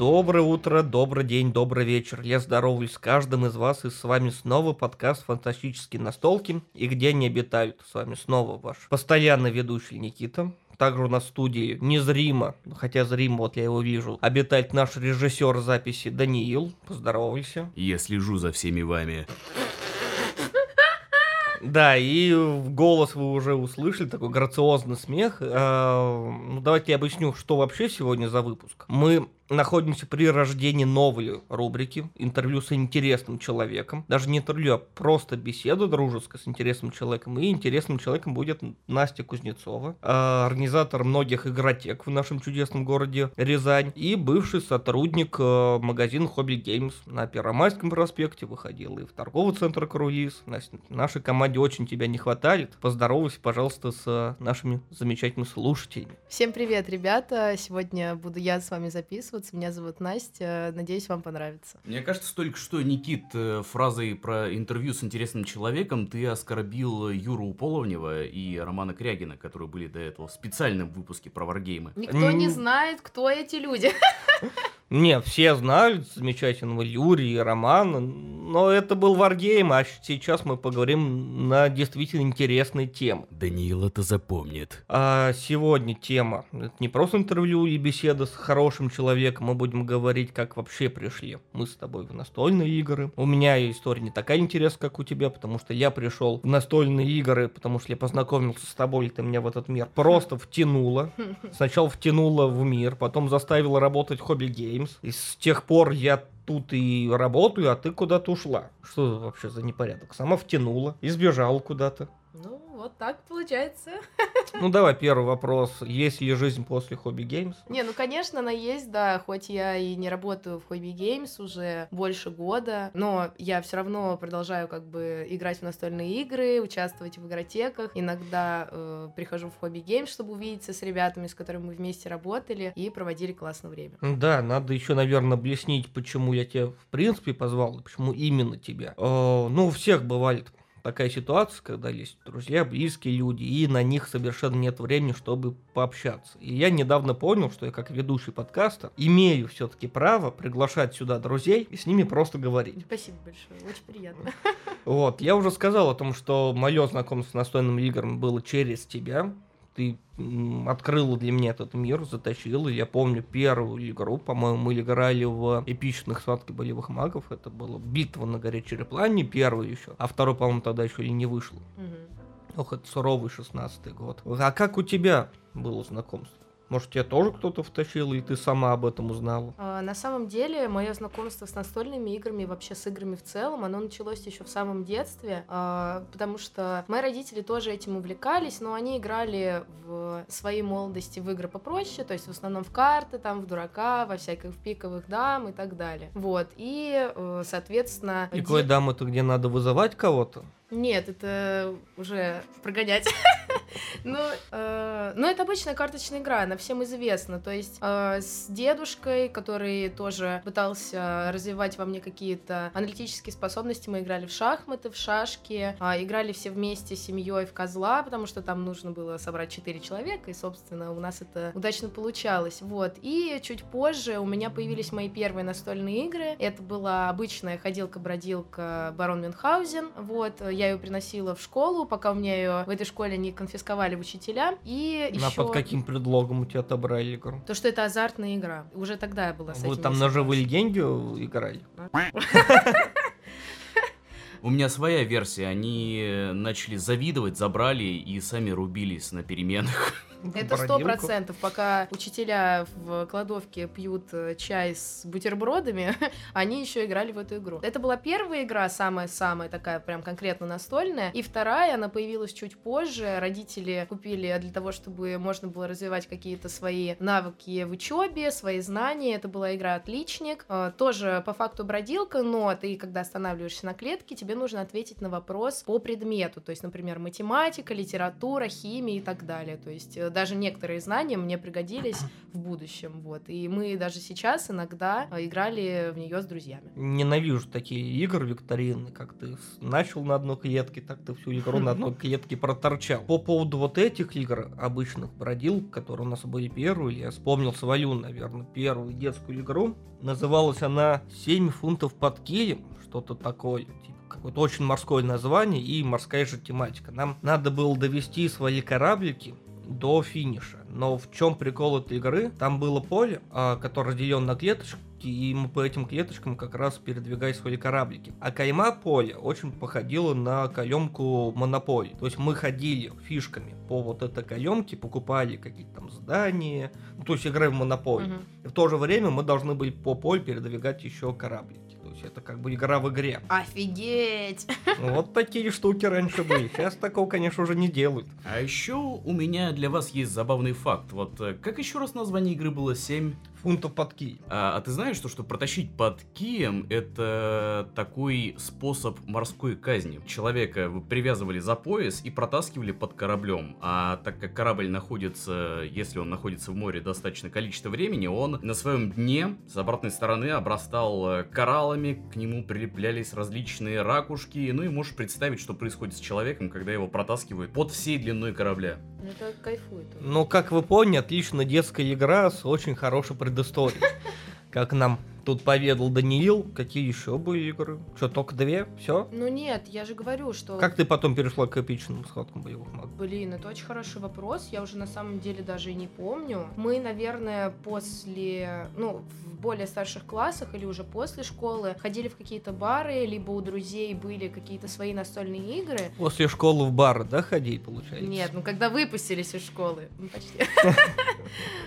Доброе утро, добрый день, добрый вечер. Я здороваюсь с каждым из вас, и с вами снова подкаст «Фантастические настолки» и где они обитают. С вами снова ваш постоянный ведущий Никита. Также у нас в студии незримо, хотя зримо, вот я его вижу, обитает наш режиссер записи Даниил. Поздоровайся. Я слежу за всеми вами. Да, и голос вы уже услышали, такой грациозный смех. А, ну, давайте я объясню, что вообще сегодня за выпуск. Мы находимся при рождении новой рубрики «Интервью с интересным человеком». Даже не интервью, а просто беседа дружеская с интересным человеком. И интересным человеком будет Настя Кузнецова, а, организатор многих игротек в нашем чудесном городе Рязань и бывший сотрудник а, магазина Хобби Геймс на Первомайском проспекте, выходил и в торговый центр Круиз. Настя, нашей команде очень тебя не хватает. Поздоровайся, пожалуйста, с нашими замечательными слушателями. Всем привет, ребята! Сегодня буду я с вами записывать записываться. Меня зовут Настя. Надеюсь, вам понравится. Мне кажется, только что, Никит, э, фразой про интервью с интересным человеком ты оскорбил Юру Уполовнева и Романа Крягина, которые были до этого в специальном выпуске про варгеймы. Никто не знает, кто эти люди. Не, все знают замечательного Юрия и Романа, но это был варгейм, а сейчас мы поговорим на действительно интересные темы. Даниил это запомнит. А сегодня тема, это не просто интервью и беседа с хорошим человеком, мы будем говорить, как вообще пришли мы с тобой в настольные игры. У меня история не такая интересная, как у тебя, потому что я пришел в настольные игры, потому что я познакомился с тобой, и ты меня в этот мир просто втянула. Сначала втянула в мир, потом заставила работать хобби-гейм, Games. И с тех пор я тут и работаю, а ты куда-то ушла. Что вообще за непорядок? Сама втянула и сбежала куда-то. Вот так получается. Ну, давай первый вопрос. Есть ли жизнь после Hobby Games? Не, ну, конечно, она есть, да. Хоть я и не работаю в Hobby Games уже больше года, но я все равно продолжаю как бы играть в настольные игры, участвовать в игротеках. Иногда э, прихожу в Hobby Games, чтобы увидеться с ребятами, с которыми мы вместе работали и проводили классное время. Да, надо еще, наверное, объяснить, почему я тебя в принципе позвал, почему именно тебя. Э, ну, у всех бывает такая ситуация, когда есть друзья, близкие люди, и на них совершенно нет времени, чтобы пообщаться. И я недавно понял, что я как ведущий подкаста имею все-таки право приглашать сюда друзей и с ними просто говорить. Спасибо большое, очень приятно. Вот, я уже сказал о том, что мое знакомство с настольными играми было через тебя ты открыла для меня этот мир, затащила. Я помню первую игру, по-моему, мы играли в эпичных схватки болевых магов. Это была битва на горе Череплане, первую еще. А второй, по-моему, тогда еще и не вышло. Угу. Ох, это суровый шестнадцатый год. А как у тебя было знакомство? Может, тебя тоже кто-то втащил, и ты сама об этом узнала? А, на самом деле, мое знакомство с настольными играми, вообще с играми в целом, оно началось еще в самом детстве, а, потому что мои родители тоже этим увлекались, но они играли в своей молодости в игры попроще, то есть в основном в карты, там, в дурака, во всяких пиковых дам и так далее. Вот, и, э, соответственно... Пиковые де... дамы, это где надо вызывать кого-то? Нет, это уже прогонять. ну, э, ну, это обычная карточная игра, она всем известна. То есть э, с дедушкой, который тоже пытался развивать во мне какие-то аналитические способности, мы играли в шахматы, в шашки, э, играли все вместе с семьей в козла, потому что там нужно было собрать 4 человека, и, собственно, у нас это удачно получалось. Вот. И чуть позже у меня появились мои первые настольные игры. Это была обычная ходилка-бродилка Барон Мюнхгаузен. Вот я ее приносила в школу, пока у меня ее в этой школе не конфисковали учителя. И еще... А под каким предлогом у тебя отобрали игру? То, что это азартная игра. Уже тогда я была с Вы там на живые деньги играли? У меня своя версия. Они начали завидовать, забрали и сами рубились на переменах. Это сто процентов. Пока учителя в кладовке пьют э, чай с бутербродами, они еще играли в эту игру. Это была первая игра, самая-самая такая прям конкретно настольная. И вторая, она появилась чуть позже. Родители купили для того, чтобы можно было развивать какие-то свои навыки в учебе, свои знания. Это была игра «Отличник». Э, тоже по факту бродилка, но ты, когда останавливаешься на клетке, тебе нужно ответить на вопрос по предмету. То есть, например, математика, литература, химия и так далее. То есть э, даже некоторые знания мне пригодились в будущем, вот. И мы даже сейчас иногда э, играли в нее с друзьями. Ненавижу такие игры викторины, как ты начал на одной клетке, так ты всю игру на одной клетке проторчал. По поводу вот этих игр обычных бродил, которые у нас были первые, я вспомнил свою, наверное, первую детскую игру. Называлась она «7 фунтов под килем», что-то такое, типа какое-то очень морское название и морская же тематика. Нам надо было довести свои кораблики до финиша. Но в чем прикол этой игры? Там было поле, а, которое разделено на клеточки, и мы по этим клеточкам как раз передвигали свои кораблики. А кайма поля очень походила на каемку монополии. То есть мы ходили фишками по вот этой каемке, покупали какие-то там здания, ну, то есть играем в монополию. Мгм. И в то же время мы должны были по полю передвигать еще кораблики. Есть это как бы игра в игре. Офигеть! Вот такие штуки раньше были. Сейчас такого, конечно, уже не делают. А еще у меня для вас есть забавный факт. Вот э, как еще раз название игры было 7? Фунтов под кий. А, а ты знаешь, что, что протащить под кием это такой способ морской казни. Человека привязывали за пояс и протаскивали под кораблем. А так как корабль находится, если он находится в море достаточное количество времени, он на своем дне с обратной стороны обрастал э, кораллами, к нему прилеплялись различные ракушки. Ну и можешь представить, что происходит с человеком, когда его протаскивают под всей длиной корабля. Ну, Это кайфует. Но, как вы поняли, отлично детская игра с очень хорошей предысторией. Как нам тут поведал Даниил, какие еще были игры? Что, только две? Все? Ну нет, я же говорю, что... Как ты потом перешла к эпичным сходкам боевых магов? Блин, это очень хороший вопрос. Я уже на самом деле даже и не помню. Мы, наверное, после, ну, в более старших классах или уже после школы ходили в какие-то бары, либо у друзей были какие-то свои настольные игры. После школы в бар, да, ходить, получается? Нет, ну когда выпустились из школы, ну почти.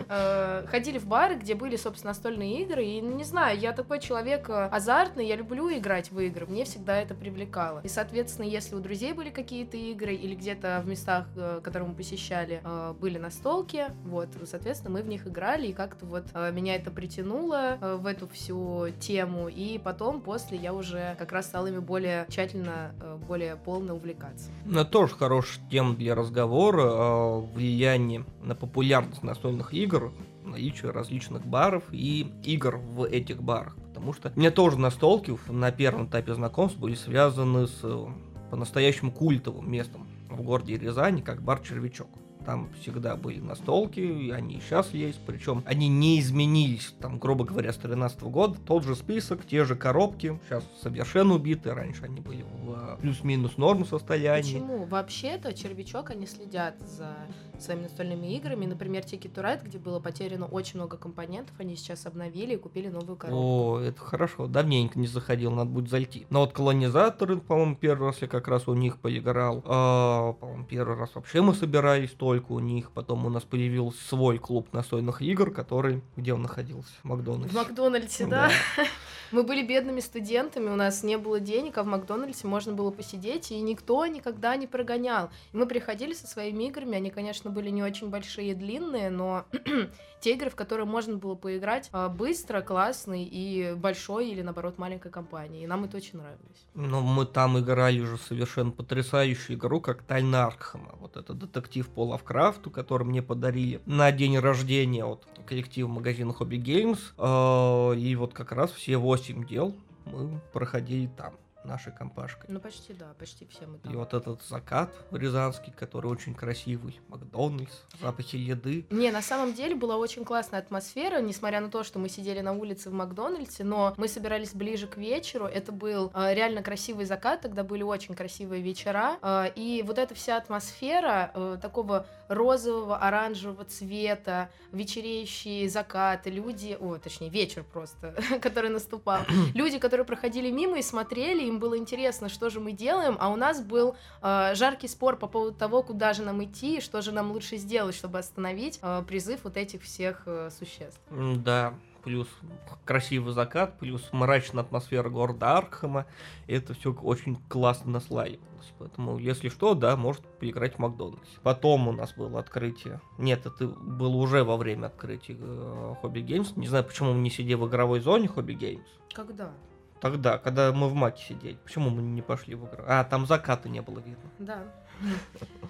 Э, Ходили в бары, где были, собственно, настольные игры, и, не знаю, я такой человек э, азартный, я люблю играть в игры, мне всегда это привлекало. И, соответственно, если у друзей были какие-то игры, или где-то в местах, э, которые мы посещали, э, были настолки, вот, соответственно, мы в них играли, и как-то вот меня это притянуло в эту всю тему, и потом, после, я уже как раз стала ими более тщательно, более полно увлекаться. Это тоже хорошая тема для разговора о влиянии на популярность настольных игр, наличие различных баров и игр в этих барах. Потому что мне тоже настолки на первом этапе знакомств были связаны с э, по-настоящему культовым местом в городе Рязани, как бар Червячок. Там всегда были настолки, и они и сейчас есть. Причем они не изменились, там, грубо говоря, с 13 года. Тот же список, те же коробки. Сейчас совершенно убиты. Раньше они были в э, плюс-минус норм состоянии. Почему? Вообще-то червячок, они следят за своими настольными играми. Например, Ticket to Ride, где было потеряно очень много компонентов, они сейчас обновили и купили новую коробку. О, это хорошо. Давненько не заходил, надо будет зайти. Но вот колонизаторы, по-моему, первый раз я как раз у них поиграл. А, по-моему, первый раз вообще мы собирались только у них. Потом у нас появился свой клуб настольных игр, который... Где он находился? В Макдональдсе. В Макдональдсе, да? Мы были бедными студентами, у нас не было денег, а в Макдональдсе можно было посидеть, и никто никогда не прогонял. Мы приходили со своими играми, они, конечно, были не очень большие и длинные, но те игры, в которые можно было поиграть а, быстро, классный и большой или, наоборот, маленькой компании. И нам это очень нравилось. Но мы там играли уже совершенно потрясающую игру, как Тайна Аркхема. Вот это детектив по Лавкрафту, который мне подарили на день рождения от коллектива магазина Hobby Games. Э, И вот как раз все 8 дел мы проходили там, нашей компашкой. Ну, почти, да, почти все мы И там. вот этот закат рязанский, который очень красивый, Макдональдс, запахи еды. Не, на самом деле была очень классная атмосфера, несмотря на то, что мы сидели на улице в Макдональдсе, но мы собирались ближе к вечеру. Это был э, реально красивый закат, тогда были очень красивые вечера. э, и вот эта вся атмосфера э, такого розового, оранжевого цвета, вечереющие закаты, люди, о, точнее, вечер просто, который наступал. Люди, которые проходили мимо и смотрели, им было интересно, что же мы делаем, а у нас был э, жаркий спор по поводу того, куда же нам идти, и что же нам лучше сделать, чтобы остановить э, призыв вот этих всех э, существ. Да, плюс красивый закат, плюс мрачная атмосфера города Аркхема. Это все очень классно наслаивалось. Поэтому, если что, да, может поиграть в Макдональдс. Потом у нас было открытие. Нет, это было уже во время открытия э, Hobby Games. Не знаю, почему мы не сидели в игровой зоне Hobby Games. Когда? Тогда, когда мы в Маке сидели. Почему мы не пошли в игру? А, там заката не было видно. Да.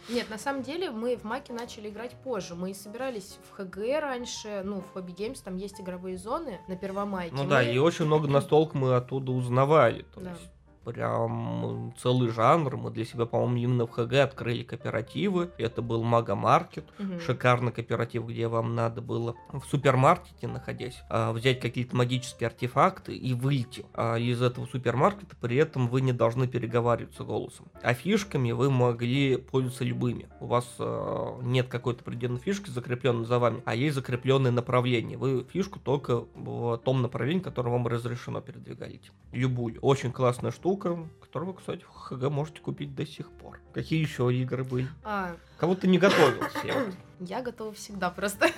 Нет, на самом деле мы в Маке начали играть позже. Мы собирались в ХГ раньше, ну, в Хобби Геймс, там есть игровые зоны на Первомайке. Ну Мы- да, и очень много настолок мы оттуда узнавали. То Да. есть прям целый жанр. Мы для себя, по-моему, именно в ХГ открыли кооперативы. Это был Мага Маркет. Мгм. Шикарный кооператив, где вам надо было в супермаркете, находясь, а, взять какие-то магические артефакты и выйти а, из этого супермаркета. При этом вы не должны переговариваться голосом. А фишками вы могли пользоваться любыми. У вас а, нет какой-то определенной фишки, закрепленной за вами, а есть закрепленное направление. Вы фишку только в том направлении, которое вам разрешено передвигаете. Любую. Очень классная штука, которую вы, кстати, в ХГ можете купить до сих пор. Какие еще игры были? А, Кого-то не готовился. я вот. Я готова всегда просто.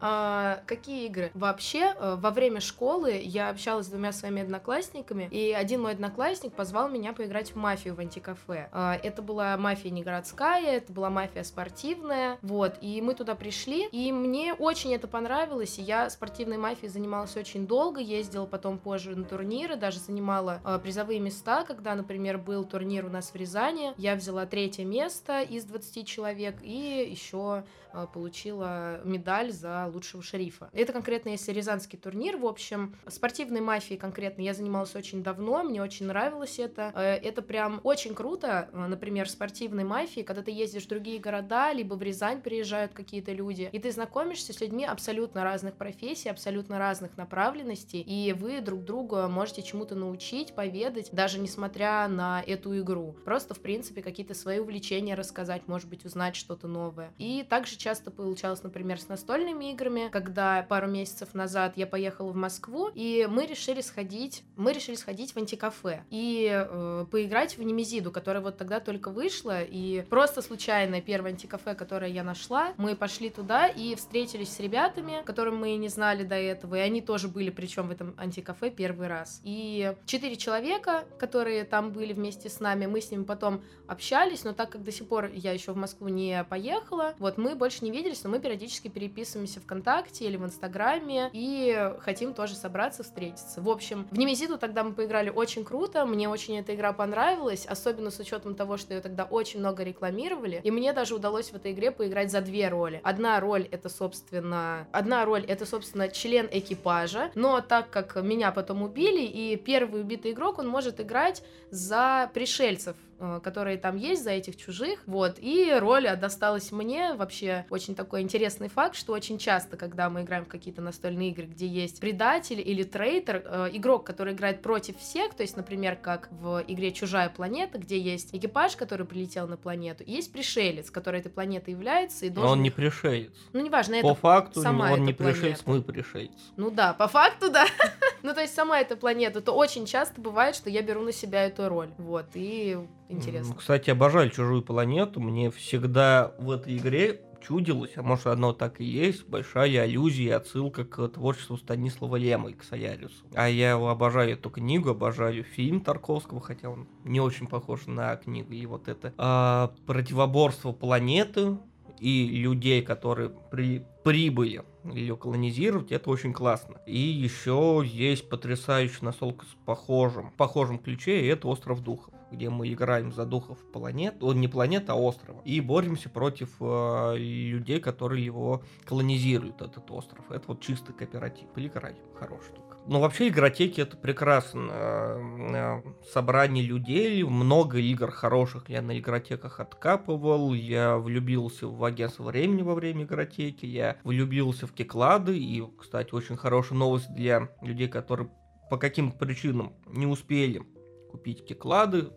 А, Какие игры? Вообще, э, во время школы я общалась с двумя своими одноклассниками, и один мой одноклассник позвал меня поиграть в мафию в антикафе. А, Это была мафия не городская, это была мафия спортивная, вот, и мы туда пришли, и мне очень это понравилось, и я спортивной мафией занималась очень долго, ездила потом позже на турниры, даже занимала э, призовые места, когда, например, был турнир у нас в Рязани, я взяла третье место из 20 человек, и еще получила медаль за лучшего шерифа. Это конкретно если Рязанский турнир. В общем, спортивной мафией конкретно я занималась очень давно, мне очень нравилось это. Э, Это прям очень круто, э, например, в спортивной мафии, когда ты ездишь в другие города, либо в Рязань приезжают какие-то люди, и ты знакомишься с людьми абсолютно разных профессий, абсолютно разных направленностей, и вы друг друга можете чему-то научить, поведать, даже несмотря на эту игру. Просто, в принципе, какие-то свои увлечения рассказать, может быть, узнать что-то новое. И также часто получалось, например, с настольными играми, когда пару месяцев назад я поехала в Москву, и мы решили сходить, мы решили сходить в антикафе и э, поиграть в Немезиду, которая вот тогда только вышла, и просто случайно первое антикафе, которое я нашла, мы пошли туда и встретились с ребятами, которым мы не знали до этого, и они тоже были, причем в этом антикафе первый раз. И четыре человека, которые там были вместе с нами, мы с ними потом общались, но так как до сих пор я еще в Москву не поехала, вот мы больше не виделись, но мы периодически переписываемся ВКонтакте или в Инстаграме и хотим тоже собраться, встретиться. В общем, в Немезиду тогда мы поиграли очень круто, мне очень эта игра понравилась, особенно с учетом того, что ее тогда очень много рекламировали, и мне даже удалось в этой игре поиграть за две роли. Одна роль это, собственно, одна роль это, собственно, член экипажа, но так как меня потом убили, и первый убитый игрок, он может играть за пришельцев, которые там есть, за этих чужих, вот, и роль досталась мне, вообще очень такой интересный факт, что очень часто, когда мы играем в какие-то настольные игры, где есть предатель или трейтер, э, игрок, который играет против всех, то есть, например, как в игре «Чужая планета», где есть экипаж, который прилетел на планету, и есть пришелец, который этой планетой является и Но должен... он не пришелец. Ну, неважно, По это... факту сама он не пришелец, планета. мы пришельцы. Ну да, по факту, да. ну, то есть сама эта планета, то очень часто бывает, что я беру на себя эту роль. Вот, и интересно. Кстати, обожаю чужую планету. Мне всегда в этой игре чудилось, а может оно так и есть, большая аллюзия отсылка к творчеству Станислава Лема и к Соляриусу. А я его обожаю эту книгу, обожаю фильм Тарковского, хотя он не очень похож на книгу. И вот это а, противоборство планеты и людей, которые при, прибыли ее колонизировать, это очень классно. И еще есть потрясающая настолка с похожим, похожим ключе, и это Остров Духов где мы играем за духов планет, он не планет, а острова, и боремся против э, людей, которые его колонизируют, этот остров. Это вот чистый кооператив. Поиграй, хорошая штука. Ну, вообще, игротеки это прекрасно. Э, э, Собрание людей, много игр хороших я на игротеках откапывал, я влюбился в агентство времени во время игротеки, я влюбился в кеклады, и, кстати, очень хорошая новость для людей, которые по каким причинам не успели купить кеклады,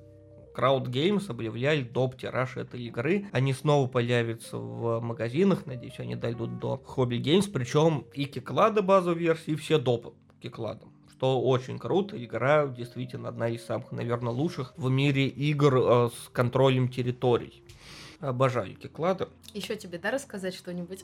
Crowd Games объявляли доп. тираж этой игры. Они снова появятся в магазинах, надеюсь, они дойдут до Hobby Games, причем и кеклады базовой версии, и все допы кекладам. Что очень круто, игра действительно одна из самых, наверное, лучших в мире игр э, с контролем территорий. Обожаю кеклады. Еще тебе, да, рассказать что-нибудь?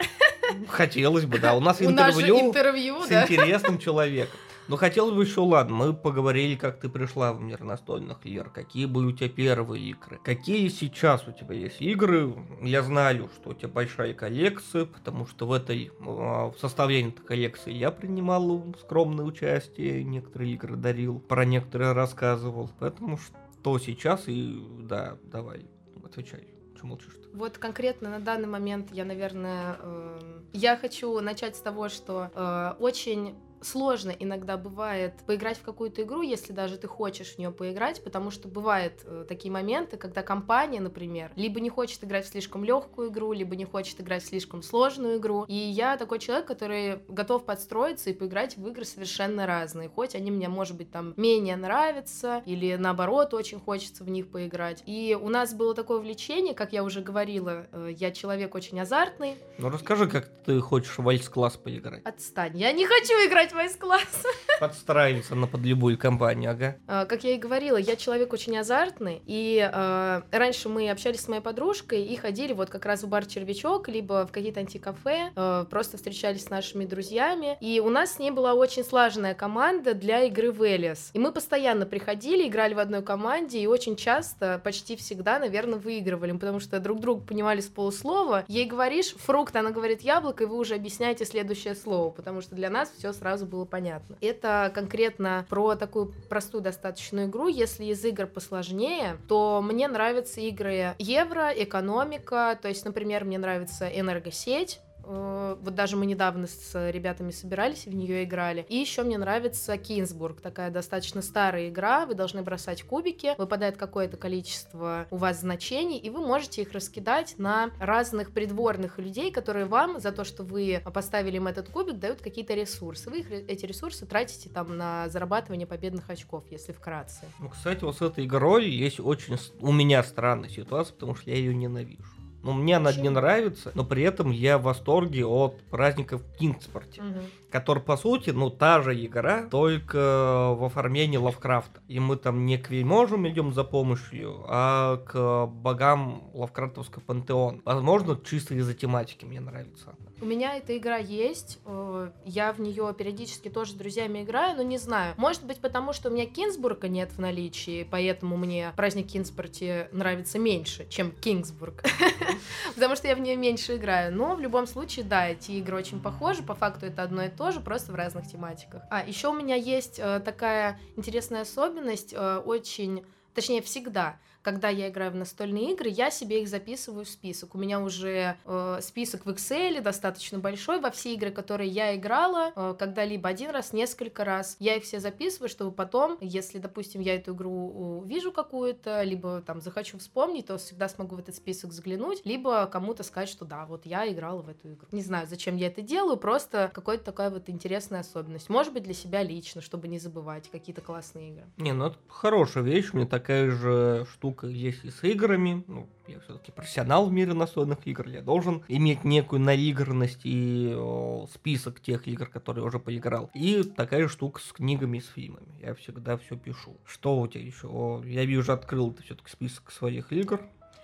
Хотелось бы, да. У нас У нас интервью интервью, с да? интересным человеком. Но хотелось бы еще, ладно, мы поговорили, как ты пришла в мир настольных игр, какие были у тебя первые игры, какие сейчас у тебя есть игры. Я знаю, что у тебя большая коллекция, потому что в этой, а, в составлении этой коллекции я принимал скромное участие, некоторые игры дарил, про некоторые рассказывал. Поэтому что сейчас и, да, давай, Отвечай. Что молчишь -то? Вот конкретно на данный момент я, наверное, э, я хочу начать с того, что э, очень сложно иногда бывает поиграть в какую-то игру, если даже ты хочешь в нее поиграть, потому что бывают э, такие моменты, когда компания, например, либо не хочет играть в слишком легкую игру, либо не хочет играть в слишком сложную игру. И я такой человек, который готов подстроиться и поиграть в игры совершенно разные, хоть они мне, может быть, там менее нравятся, или наоборот, очень хочется в них поиграть. И у нас было такое влечение, как я уже говорила, э, я человек очень азартный. Ну расскажи, как ты хочешь в вальс-класс поиграть. Отстань, я не хочу играть в класс. Подстраиваться на под любую компанию, ага. А, как я и говорила, я человек очень азартный, и э, раньше мы общались с моей подружкой и ходили вот как раз в бар «Червячок», либо в какие-то антикафе, э, просто встречались с нашими друзьями, и у нас с ней была очень слаженная команда для игры в Элис. И мы постоянно приходили, играли в одной команде, и очень часто, почти всегда, наверное, выигрывали, потому что друг друга понимали с полуслова. Ей говоришь фрукт, она говорит яблоко, и вы уже объясняете следующее слово, потому что для нас все сразу было понятно. Это конкретно про такую простую достаточную игру. Если из игр посложнее, то мне нравятся игры евро, экономика, то есть, например, мне нравится энергосеть, вот даже мы недавно с ребятами собирались в нее играли. И еще мне нравится Кинсбург, такая достаточно старая игра. Вы должны бросать кубики, выпадает какое-то количество у вас значений, и вы можете их раскидать на разных придворных людей, которые вам за то, что вы поставили им этот кубик, дают какие-то ресурсы. Вы их, эти ресурсы тратите там на зарабатывание победных очков, если вкратце. Ну, кстати, вот с этой игрой есть очень у меня странная ситуация, потому что я ее ненавижу. Ну, мне она не нравится, но при этом я в восторге от праздников в Кингспорте, угу. Который, по сути, ну, та же игра, только в оформлении Лавкрафта. И мы там не к вельможам идем за помощью, а к богам Лавкрафтовского пантеона. Возможно, чисто из-за тематики мне нравится. У меня эта игра есть, э, я в нее периодически тоже с друзьями играю, но не знаю. Может быть, потому что у меня Кинсбурга нет в наличии, поэтому мне праздник Кингспорте нравится меньше, чем Кингсбург. Потому что я в нее меньше играю. Но в любом случае, да, эти игры очень похожи. По факту это одно и то же, просто в разных тематиках. А, еще у меня есть э, такая интересная особенность, э, очень точнее всегда, когда я играю в настольные игры, я себе их записываю в список. У меня уже э, список в Excel достаточно большой во все игры, которые я играла, э, когда-либо один раз, несколько раз. Я их все записываю, чтобы потом, если, допустим, я эту игру увижу какую-то, либо там захочу вспомнить, то всегда смогу в этот список взглянуть, либо кому-то сказать, что да, вот я играла в эту игру. Не знаю, зачем я это делаю, просто какая-то такая вот интересная особенность. Может быть, для себя лично, чтобы не забывать какие-то классные игры. Не, ну это хорошая вещь, мне такая же штука штука есть и с играми. Ну, я все-таки профессионал в мире настольных игр. Я должен иметь некую наигранность и о, список тех игр, которые уже поиграл. И такая штука с книгами и с фильмами. Я всегда все пишу. Что у тебя еще? О, я вижу, открыл ты все-таки список своих игр.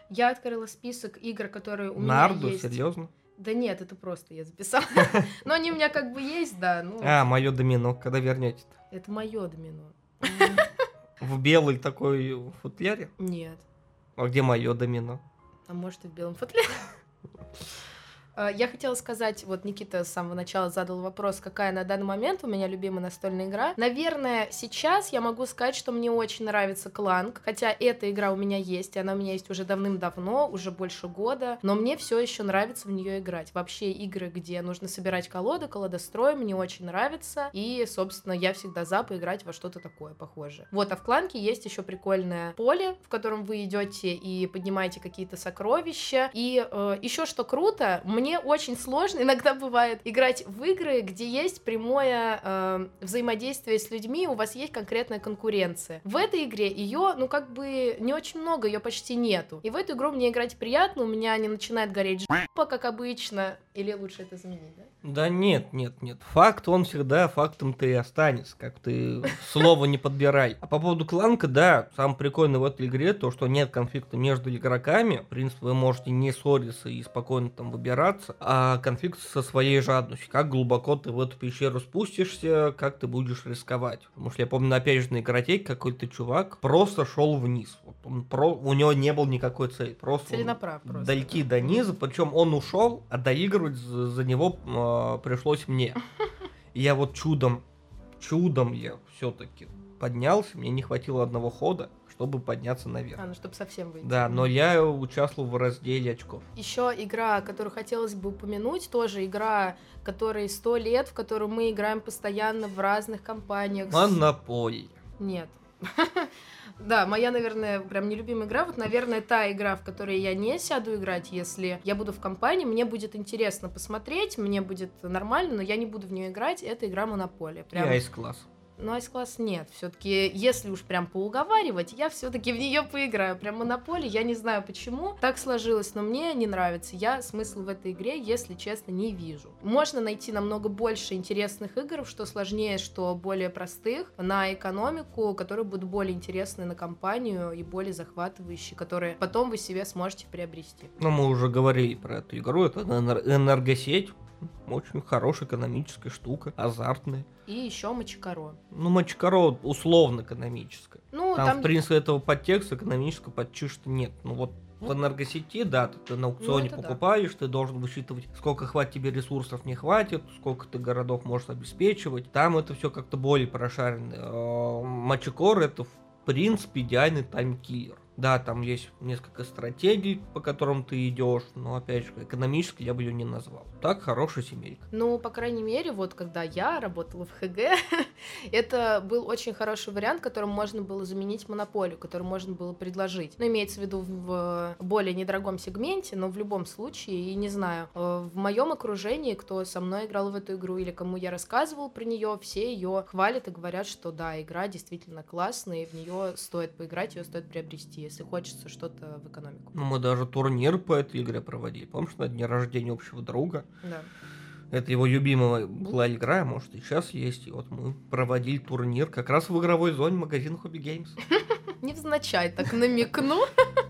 Я открыла список игр, которые у Нарду, меня есть. серьезно? Да нет, это просто я записала. Но они у меня как бы есть, да. Ну... А, мое домино, когда вернете-то? Это мое домино. В белой такой футляре? Нет. А где мое домино? А может и в белом футляре? Э, я хотела сказать, вот Никита с самого начала задал вопрос, какая на данный момент у меня любимая настольная игра. Наверное, сейчас я могу сказать, что мне очень нравится Кланк, хотя эта игра у меня есть, и она у меня есть уже давным-давно, уже больше года, но мне все еще нравится в нее играть. Вообще игры, где нужно собирать колоды, колодострой, мне очень нравится, и, собственно, я всегда за поиграть во что-то такое похожее. Вот, а в Кланке есть еще прикольное поле, в котором вы идете и поднимаете какие-то сокровища, и э, еще что круто, мне мне очень сложно иногда бывает играть в игры, где есть прямое э, взаимодействие с людьми, у вас есть конкретная конкуренция. В этой игре ее, ну, как бы не очень много, ее почти нету. И в эту игру мне играть приятно, у меня не начинает гореть жопа, как обычно. Или лучше это заменить, да? Да нет, нет, нет. Факт, он всегда фактом-то и останется, как ты слово не подбирай. А по поводу кланка, да, самое прикольное в этой игре то, что нет конфликта между игроками. В принципе, вы можете не ссориться и спокойно там выбираться, а конфликт со своей жадностью. Как глубоко ты в эту пещеру спустишься, как ты будешь рисковать. Потому что я помню, опять же, на игротеке какой-то чувак просто шел вниз. Вот он про... У него не было никакой цели. Просто Целенаправ просто. дойти до низа, причем он ушел, а доигрывать за, за него а, Э, пришлось мне. я вот чудом, чудом я все-таки поднялся, мне не хватило одного хода, чтобы подняться наверх. А, ну чтобы совсем выйти. Да, но я участвовал в разделе очков. Еще игра, которую хотелось бы упомянуть, тоже игра, которой сто лет, в которую мы играем постоянно в разных компаниях. Монополия. Нет. Да, моя, наверное, прям нелюбимая игра. Вот, наверное, та игра, в которой я не сяду играть, если я буду в компании, мне будет интересно посмотреть, мне будет нормально, но я не буду в нее играть. Это игра Монополия. Прям... Я из класса. Ну, Айс-класс нет. Все-таки, если уж прям поуговаривать, я все-таки в нее поиграю. Прям Монополия, я не знаю почему. Так сложилось, но мне не нравится. Я смысл в этой игре, если честно, не вижу. Можно найти намного больше интересных игр, что сложнее, что более простых, на экономику, которые будут более интересны на компанию и более захватывающие, которые потом вы себе сможете приобрести. Ну, мы уже говорили про эту игру. Это энер- энергосеть. Очень хорошая экономическая штука, азартная. И еще Мачикаро. Ну, Мачкаро условно экономическая. Ну, Там, там, в принципе, этого подтекста экономического почти что нет. Ну вот в энергосети, да, ты, ты на аукционе да. покупаешь, ты должен высчитывать, сколько хватит тебе ресурсов, не хватит, сколько ты городов можешь обеспечивать. Там это все как-то более прошарено. Э, Мачекор это, в принципе, идеальный таймкиллер. Да, там есть несколько стратегий, по которым ты идешь, но опять же, экономически я бы ее не назвал. Так, хорошая семейка. Ну, по крайней мере, вот когда я работала в ХГ, это был очень хороший вариант, которым можно было заменить монополию, который можно было предложить. Ну, имеется в виду в более недорогом сегменте, но в любом случае, и не знаю, э, в моем окружении, кто со мной играл в эту игру или кому я рассказывал про нее, все ее хвалят и говорят, что да, игра действительно классная, и в нее стоит поиграть, ее стоит приобрести, если хочется что-то в экономику. Ну, мы даже турнир по этой игре проводили. Помнишь, на дне рождения общего друга? Да. Это его любимая была игра, может и сейчас есть. И вот мы проводили турнир как раз в игровой зоне магазина Hobby Games. Невзначай так намекну.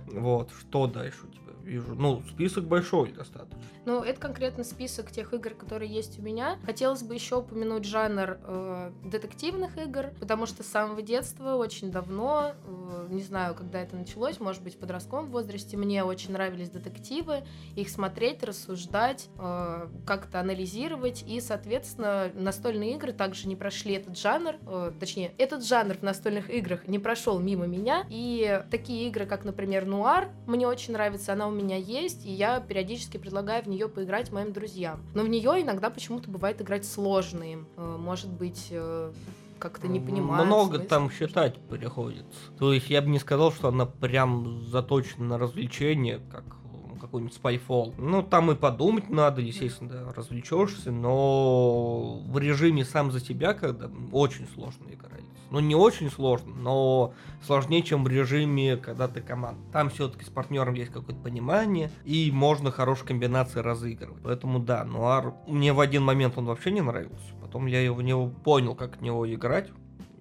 Вот, что дальше ну, список большой достаточно. Ну, это конкретно список тех игр, которые есть у меня. Хотелось бы еще упомянуть жанр э, детективных игр, потому что с самого детства, очень давно, э, не знаю, когда это началось, может быть, в подростковом возрасте, мне очень нравились детективы, их смотреть, рассуждать, э, как-то анализировать, и, соответственно, настольные игры также не прошли этот жанр, э, точнее, этот жанр в настольных играх не прошел мимо меня, и такие игры, как, например, Нуар, мне очень нравится, она у меня есть, и я периодически предлагаю в нее поиграть моим друзьям. Но в нее иногда почему-то бывает играть сложно им. Э, Может быть, э, как-то не понимаю. Много там считать приходится. То есть я бы не сказал, что она прям заточена на развлечение, как какой-нибудь Spyfall. Ну, там и подумать надо, естественно, да, развлечешься, но в режиме сам за себя, когда очень сложно играть. Ну, не очень сложно, но сложнее, чем в режиме, когда ты команда. Там все-таки с партнером есть какое-то понимание, и можно хорошие комбинации разыгрывать. Поэтому да, Нуар мне в один момент он вообще не нравился. Потом я его, него понял, как в него играть,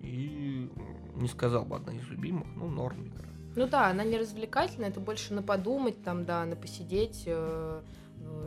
и не сказал бы одна из любимых, ну, норм игра. Ну да, она не развлекательная, это больше на подумать, там, да, на посидеть, э,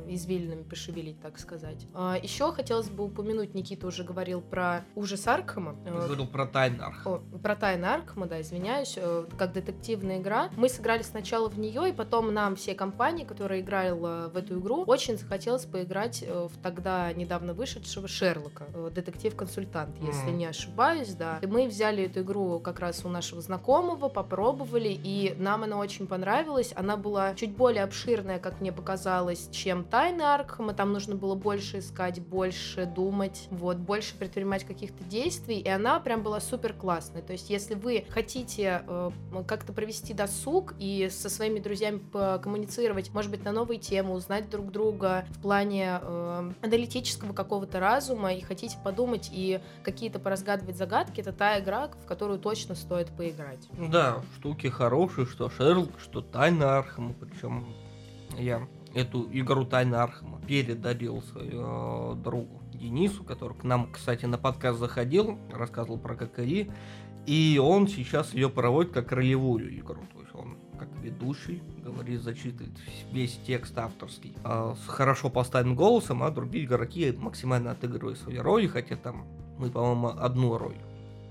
извилинами пошевелить, так сказать. еще хотелось бы упомянуть, Никита уже говорил про ужас Аркхема. Я Э, говорил про Тайнарх. О, про Тайны Аркхема, да, извиняюсь, э, как детективная игра. Мы сыграли сначала в нее, и потом нам все компании, которые играли в эту игру, очень захотелось поиграть э, в тогда недавно вышедшего Шерлока, э, детектив-консультант, если Мгм. не ошибаюсь, да. И мы взяли эту игру как раз у нашего знакомого, попробовали, и нам она очень понравилась. Она была чуть более обширная, как мне показалось, чем Тайны Аркхема. Там нужно было больше искать, больше думать, вот, больше предпринимать каких-то действий, и она прям была супер классная. То есть, если вы хотите э, как-то провести досуг и со своими друзьями коммуницировать, может быть, на новые темы, узнать друг друга в плане э, аналитического какого-то разума, и хотите подумать и какие-то поразгадывать загадки, это та игра, в которую точно стоит поиграть. Да, штуки хорошие, что Шерлок, что Тайна Архама, причем я эту игру Тайна Архама передарил своему другу Денису, который к нам, кстати, на подкаст заходил, рассказывал про ККИ, и он сейчас ее проводит как ролевую игру, то есть он как ведущий, говорит, зачитывает весь текст авторский а, с хорошо поставленным голосом, а другие игроки максимально отыгрывают свои роли, хотя там мы, по-моему, одну роль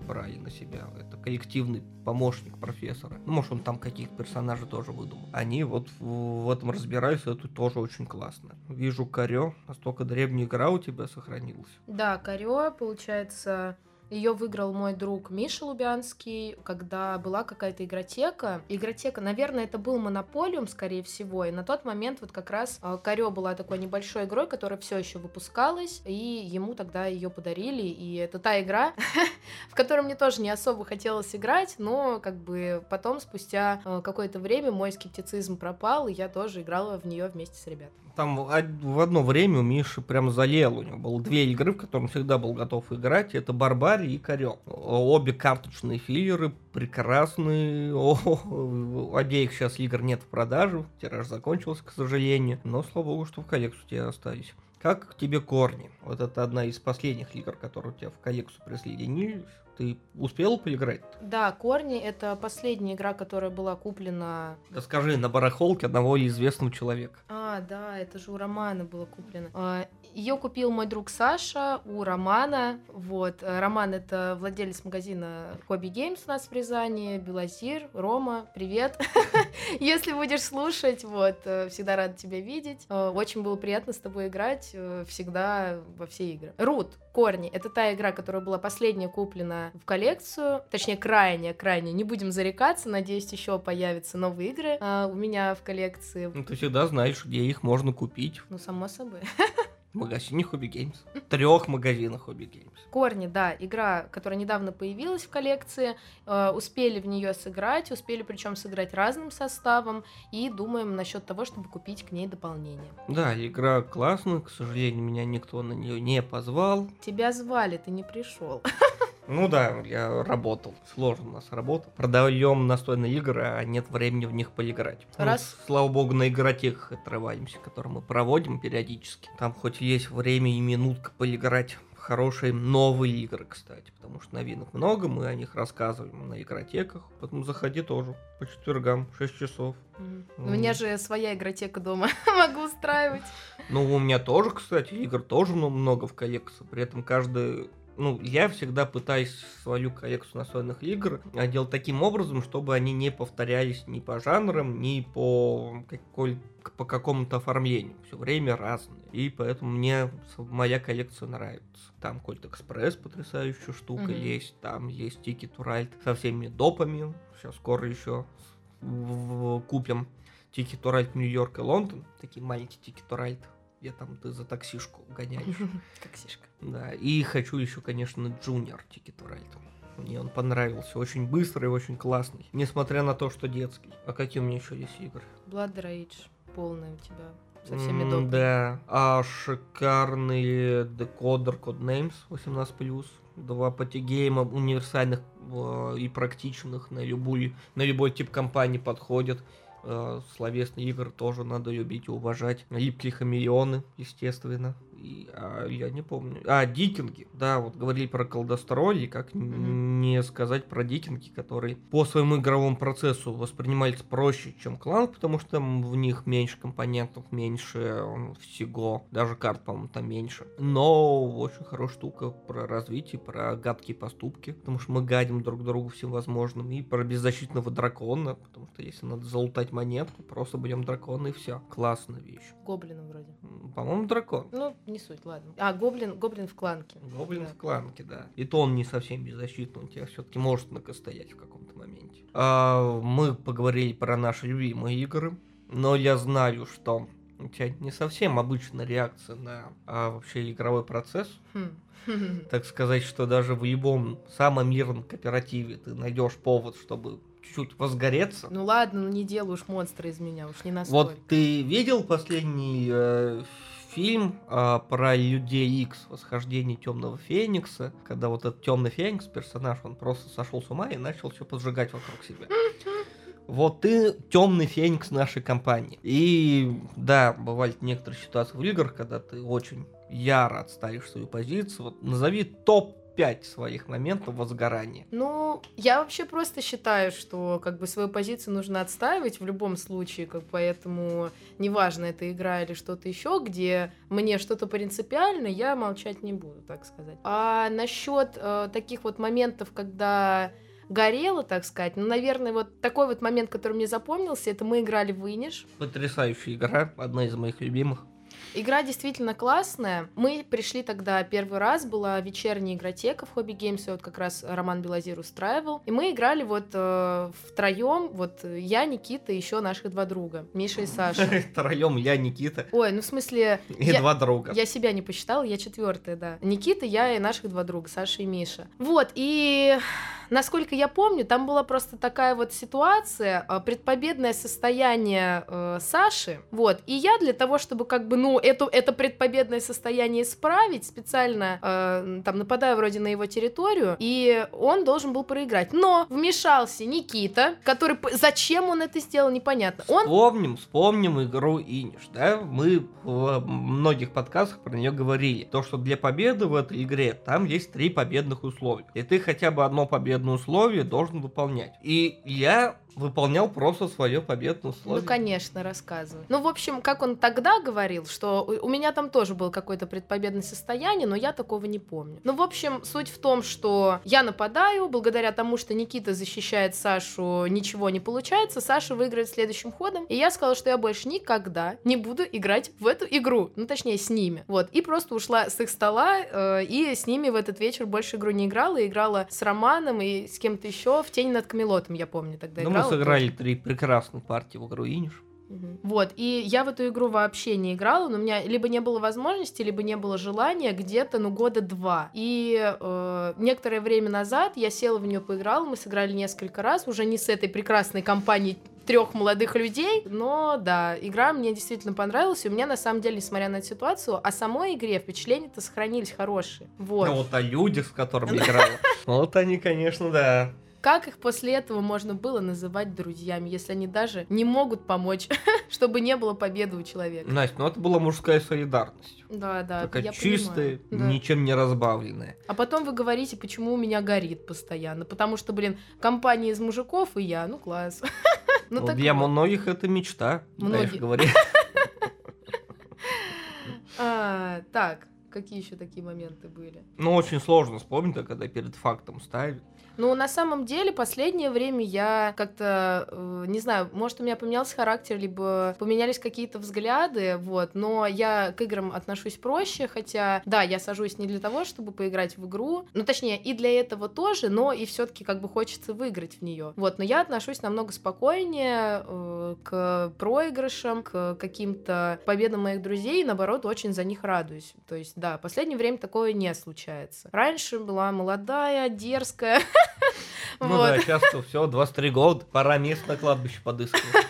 брали на себя. Это коллективный помощник профессора. Ну, может, он там каких персонажей тоже выдумал. Они вот в, в этом разбираются, это тоже очень классно. Вижу Карё, настолько древняя игра у тебя сохранилась. Да, Карё, получается, Ее выиграл мой друг Миша Лубянский, когда была какая-то игротека. Игротека, наверное, это был Монополиум, скорее всего. И на тот момент вот как раз э, Карё была такой небольшой игрой, которая все еще выпускалась, и ему тогда ее подарили. И это та игра, в которой мне тоже не особо хотелось играть, но как бы потом, спустя э, какое-то время, мой скептицизм пропал, и я тоже играла в нее вместе с ребятами. Там в одно время у Миши прям залел. У него было две игры, в которые он всегда был готов играть. Это Барбария и Корел. Обе карточные филлеры, прекрасные. О, обеих сейчас игр нет в продаже. Тираж закончился, к сожалению. Но, слава богу, что в коллекцию у тебя остались. Как тебе корни? Вот это одна из последних игр, которые у тебя в коллекцию присоединились. Ты успел поиграть? Да, Корни — это последняя игра, которая была куплена... Да скажи, на барахолке одного известного человека. А, да, это же у Романа было куплено. А, Ее купил мой друг Саша у Романа. Вот. Э, Роман — это владелец магазина Hobby Games у нас в Рязани. Белозир, Рома, привет. Если будешь слушать, вот, э, всегда рада тебя видеть. Э, очень было приятно с тобой играть всегда во все игры. Рут, Корни — это та игра, которая была последняя куплена в коллекцию, точнее, крайне, крайне, не будем зарекаться, надеюсь, еще появятся новые игры а, у меня в коллекции. Ну, ты всегда знаешь, где их можно купить. Ну, само собой. В магазине Hobby Games. Трех магазинах Hobby Games. Корни, да, игра, которая недавно появилась в коллекции, э, успели в нее сыграть, успели причем сыграть разным составом, и думаем насчет того, чтобы купить к ней дополнение. Да, игра классная, к сожалению, меня никто на нее не позвал. Тебя звали, ты не пришел. Ну да, я работал. Сложно у нас работа. Продаем настольные игры, а нет времени в них поиграть. Раз. Ну, слава богу, на игротеках отрываемся, которые мы проводим периодически. Там хоть есть время и минутка поиграть хорошие новые игры, кстати, потому что новинок много, мы о них рассказываем на игротеках, поэтому заходи тоже по четвергам, 6 часов. Mm. У меня же своя игротека дома, могу устраивать. Ну, у меня тоже, кстати, игр тоже много в коллекции, при этом каждый ну, я всегда пытаюсь свою коллекцию настольных игр делать таким образом, чтобы они не повторялись ни по жанрам, ни по какой по какому-то оформлению. Все время разные. И поэтому мне моя коллекция нравится. Там Кольт Экспресс потрясающая штука mm-hmm. есть. Там есть to Ride со всеми допами. Сейчас скоро еще купим to Ride Нью-Йорк и Лондон. Такие маленькие to Ride где там ты за таксишку гоняешь. Таксишка. Да, и хочу еще, конечно, Junior Ticket Ride. Мне он понравился, очень быстрый, очень классный, несмотря на то, что детский. А какие у меня еще есть игры? Blood Rage полный у тебя со всеми mm, Да, а шикарный декодер Codenames 18+, два патигейма универсальных э, и практичных на любой, на любой тип компании подходят э, игры тоже надо любить и уважать. Липкие хамелеоны, естественно и, а, я не помню. А, Дикинги. Да, вот говорили про колдострой, как mm-hmm. не сказать про Дикинги, которые по своему игровому процессу воспринимались проще, чем клан, потому что там в них меньше компонентов, меньше всего, даже карт, по-моему, там меньше. Но очень хорошая штука про развитие, про гадкие поступки, потому что мы гадим друг другу всем возможным, и про беззащитного дракона, потому что если надо залутать монетку, просто будем дракона и все. Классная вещь. Гоблина вроде. По-моему, дракон. Ну, не суть, ладно. А, гоблин, гоблин в кланке. Гоблин да. в кланке, да. И то он не совсем беззащитный, он тебя все-таки может накостоять в каком-то моменте. А, мы поговорили про наши любимые игры, но я знаю, что у тебя не совсем обычная реакция на а, вообще игровой процесс. Хм. Так сказать, что даже в любом самом мирном кооперативе ты найдешь повод, чтобы чуть-чуть возгореться. Ну ладно, ну не делай уж монстра из меня, уж не настолько. Вот ты видел последний э, фильм э, про людей X, восхождение темного феникса, когда вот этот темный феникс, персонаж, он просто сошел с ума и начал все поджигать вокруг себя. Вот ты темный феникс нашей компании. И да, бывают некоторые ситуации в играх, когда ты очень яро отставишь свою позицию. Вот назови топ 5 своих моментов возгорания. Ну, я вообще просто считаю, что как бы свою позицию нужно отстаивать в любом случае, как поэтому неважно, это игра или что-то еще, где мне что-то принципиально, я молчать не буду, так сказать. А насчет э, таких вот моментов, когда горело, так сказать. Ну, наверное, вот такой вот момент, который мне запомнился, это мы играли в Иниш. Потрясающая игра, одна из моих любимых. Игра действительно классная. Мы пришли тогда первый раз, была вечерняя игротека в Хобби Геймс, вот как раз Роман Белозир устраивал. И мы играли вот э, втроем, вот я, Никита и еще наших два друга, Миша и Саша. Втроем я, Никита Ой, ну в смысле... и я- два друга. Я себя не посчитала, я четвертая, да. Никита, я и наших два друга, Саша и Миша. Вот, и насколько я помню, там была просто такая вот ситуация, э, предпобедное состояние э, Саши, вот, и я для того, чтобы как бы, ну, эту, это предпобедное состояние исправить, специально э, там нападаю вроде на его территорию, и он должен был проиграть. Но вмешался Никита, который... Зачем он это сделал, непонятно. Он Вспомним, вспомним игру Иниш, да? Мы в многих подкастах про нее говорили. То, что для победы в этой игре там есть три победных условия. И ты хотя бы одно победное условие должен выполнять. И я выполнял просто свое победное условие. Ну, конечно, рассказывай. Ну, в общем, как он тогда говорил, что у меня там тоже было какое-то предпобедное состояние, но я такого не помню. Ну, в общем, суть в том, что я нападаю, благодаря тому, что Никита защищает Сашу, ничего не получается, Саша выиграет следующим ходом, и я сказала, что я больше никогда не буду играть в эту игру, ну, точнее, с ними. Вот, и просто ушла с их стола, э, и с ними в этот вечер больше игру не играла, играла с Романом и с кем-то еще в тени над Камелотом, я помню, тогда Ну, мы играла. сыграли три прекрасных партии в игру Иниш. Мгм. Вот, и я в эту игру вообще не играла, но у меня либо не было возможности, либо не было желания где-то, ну, года два. И э, некоторое время назад я села в нее поиграла, мы сыграли несколько раз, уже не с этой прекрасной компанией трех молодых людей, но да, игра мне действительно понравилась, и у меня на самом деле, несмотря на эту ситуацию, о самой игре впечатления-то сохранились хорошие. Вот. Ну, вот о людях, с которыми играла. Вот они, конечно, да. Как их после этого можно было называть друзьями, если они даже не могут помочь, чтобы не было победы у человека? Настя, ну это была мужская солидарность. Да, да, Такая я чистая, понимаю. Да. ничем не разбавленная. А потом вы говорите, почему у меня горит постоянно. Потому что, блин, компания из мужиков и я, ну класс. Ну Ну, так для многих это мечта. Многие. Говори. А, Так, какие еще такие моменты были? Ну, очень сложно вспомнить, да, когда перед фактом ставят. Ну, на самом деле, последнее время я как-то, э, не знаю, может, у меня поменялся характер, либо поменялись какие-то взгляды, вот, но я к играм отношусь проще, хотя, да, я сажусь не для того, чтобы поиграть в игру, ну, точнее, и для этого тоже, но и все таки как бы хочется выиграть в нее, вот, но я отношусь намного спокойнее э, к проигрышам, к каким-то победам моих друзей, и, наоборот, очень за них радуюсь, то есть, да, последнее время такое не случается. Раньше была молодая, дерзкая, Ну да, сейчас все, 23 года, пора место на кладбище подыскивать.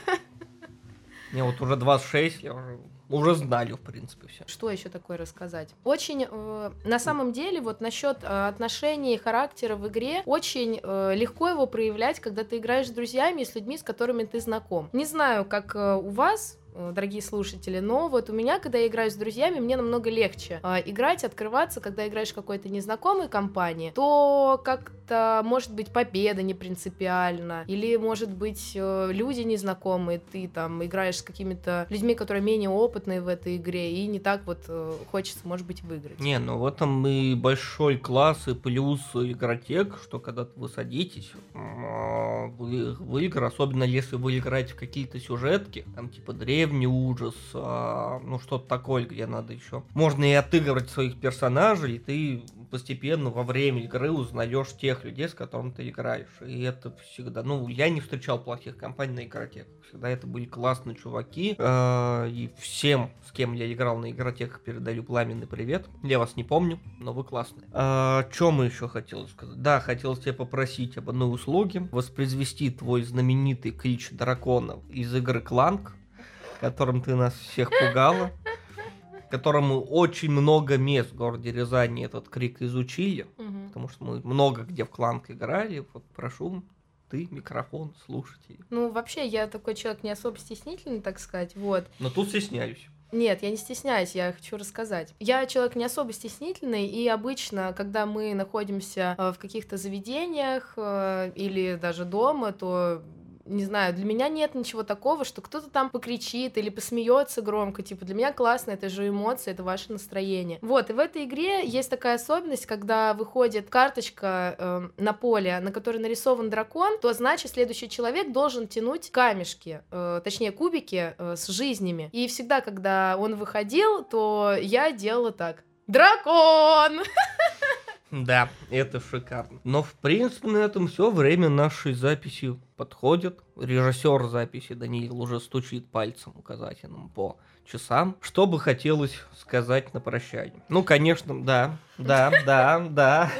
Мне вот уже 26, я уже, уже знали, в принципе, все. Что еще такое рассказать? Очень, э, на самом деле, вот насчет э, отношений и характера в игре, очень э, легко его проявлять, когда ты играешь с друзьями и с людьми, с которыми ты знаком. Не знаю, как э, у вас, дорогие слушатели, но вот у меня, когда я играю с друзьями, мне намного легче э, играть, открываться, когда играешь в какой-то незнакомой компании, то как-то, может быть, победа не принципиальна, или, может быть, э, люди незнакомые, ты там играешь с какими-то людьми, которые менее опытные в этой игре, и не так вот э, хочется, может быть, выиграть. Не, ну в этом и большой класс, и плюс игротек, что когда вы садитесь в, в игры, особенно если вы играете в какие-то сюжетки, там типа древний ужас, а, ну что-то такое, где надо еще. Можно и отыгрывать своих персонажей, и ты постепенно во время игры узнаешь тех людей, с которыми ты играешь. И это всегда, ну, я не встречал плохих компаний на игротеках. Всегда это были классные чуваки. э, И всем, с кем я играл на игротеках, передаю пламенный привет. Я вас не помню, но вы классные. Что мы еще хотел сказать? Да, хотел тебя попросить об одной услуге. Воспроизвести твой знаменитый клич дракона из игры Кланк, которым ты нас всех пугала. Которому очень много мест в городе Рязани этот крик изучили Мгм. потому что мы много где в кланк играли. Вот прошу, ты, микрофон, слушайте. Ну, вообще, я такой человек не особо стеснительный, так сказать, вот. Но тут стесняюсь. Нет, я не стесняюсь, я хочу рассказать. Я человек не особо стеснительный, и обычно, когда мы находимся э, в каких-то заведениях э, или даже дома, то не знаю, для меня нет ничего такого, что кто-то там покричит или посмеется громко, типа, для меня классно, это же эмоции, это ваше настроение. Вот, и в этой игре есть такая особенность, когда выходит карточка э, на поле, на которой нарисован дракон, то значит следующий человек должен тянуть камешки, э, точнее кубики э, с жизнями. И всегда, когда он выходил, то я делала так. Дракон! Да, это шикарно. Но, в принципе, на этом все. Время нашей записи подходит. Режиссер записи Даниил уже стучит пальцем указательным по часам. Что бы хотелось сказать на прощание? Ну, конечно, да, да, да, да.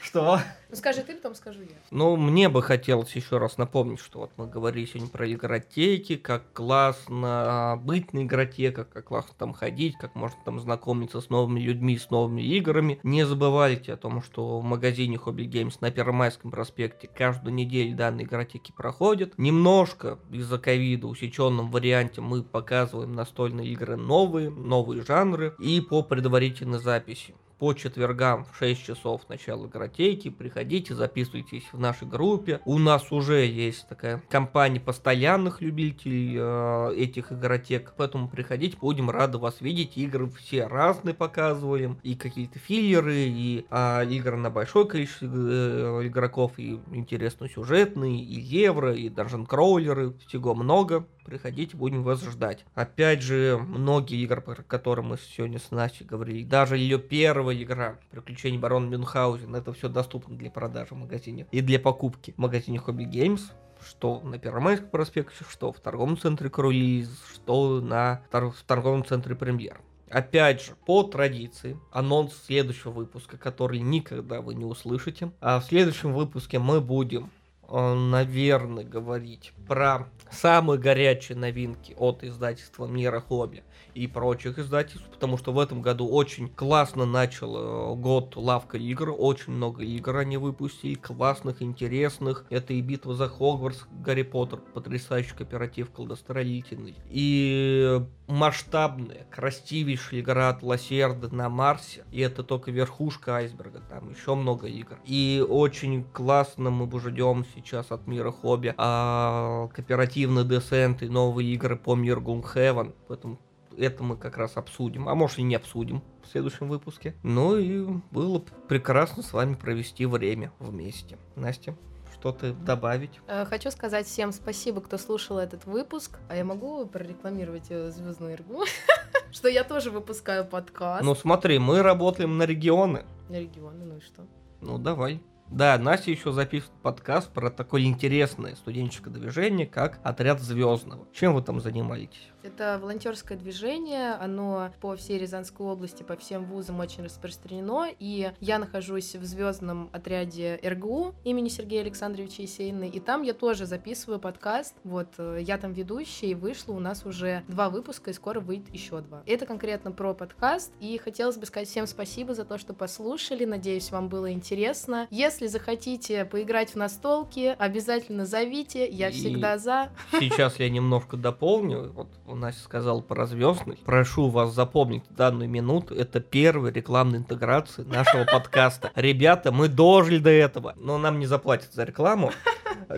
Что? Ну скажи ты, потом скажу я. Ну, мне бы хотелось еще раз напомнить, что вот мы говорили сегодня про игротеки, как классно быть на игротеках, как классно там ходить, как можно там знакомиться с новыми людьми, с новыми играми. Не забывайте о том, что в магазине Hobby Games на Первомайском проспекте каждую неделю данные игротеки проходят. Немножко из-за ковида усеченном варианте мы показываем настольные игры новые, новые жанры и по предварительной записи по четвергам в 6 часов начала игротеки. Приходите, записывайтесь в нашей группе. У нас уже есть такая компания постоянных любителей э, этих игротек, поэтому приходите, будем рады вас видеть. Игры все разные показываем, и какие-то филлеры, и э, игры на большое количество э, игроков, и интересно сюжетные, и евро, и данжен кроулеры, всего много приходите, будем вас ждать. Опять же, многие игры, про которые мы сегодня с Настей говорили, даже ее первая игра, Приключения барона Мюнхгаузен, это все доступно для продажи в магазине и для покупки в магазине Hobby Games что на Первомайском проспекте, что в торговом центре Крулиз, что на в торговом центре Премьер. Опять же, по традиции, анонс следующего выпуска, который никогда вы не услышите. А в следующем выпуске мы будем наверное, говорить про самые горячие новинки от издательства Мира Хобби и прочих издательств, потому что в этом году очень классно начал э, год лавка игр, очень много игр они выпустили, классных, интересных. Это и битва за Хогвартс, Гарри Поттер, потрясающий кооператив колдостроительный, и масштабная, красивейшая игра от Лассерда на Марсе, и это только верхушка айсберга, там еще много игр. И очень классно мы ждем сейчас от мира хобби а, кооперативный десент и новые игры по миру Gloomhaven, поэтому это мы как раз обсудим, а может и не обсудим в следующем выпуске. Ну и было прекрасно с вами провести время вместе. Настя? что-то добавить? Э, хочу сказать всем спасибо, кто слушал этот выпуск. А я могу прорекламировать э, Звездную Иргу? Что я тоже выпускаю подкаст. Ну смотри, мы работаем на регионы. На регионы, ну и что? Ну давай. Да, Настя еще записывает подкаст про такое интересное студенческое движение, как Отряд Звездного. Чем вы там занимаетесь? Это волонтерское движение, оно по всей Рязанской области, по всем вузам очень распространено, и я нахожусь в звездном отряде РГУ имени Сергея Александровича Есенина, и там я тоже записываю подкаст, вот, э, я там ведущий, и вышло у нас уже два выпуска, и скоро выйдет еще два. Это конкретно про подкаст, и хотелось бы сказать всем спасибо за то, что послушали, надеюсь, вам было интересно. Если захотите поиграть в настолки, обязательно зовите, я и всегда за. Сейчас я немножко дополню, вот Настя сказала про звездный. Прошу вас запомнить данную минуту. Это первая рекламная интеграция нашего подкаста. Ребята, мы дожили до этого. Но нам не заплатят за рекламу,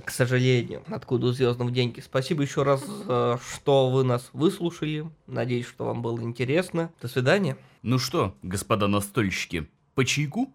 к сожалению. Откуда у звездного деньги. Спасибо еще раз, э, что вы нас выслушали. Надеюсь, что вам было интересно. До свидания. Ну что, господа настольщики, по чайку?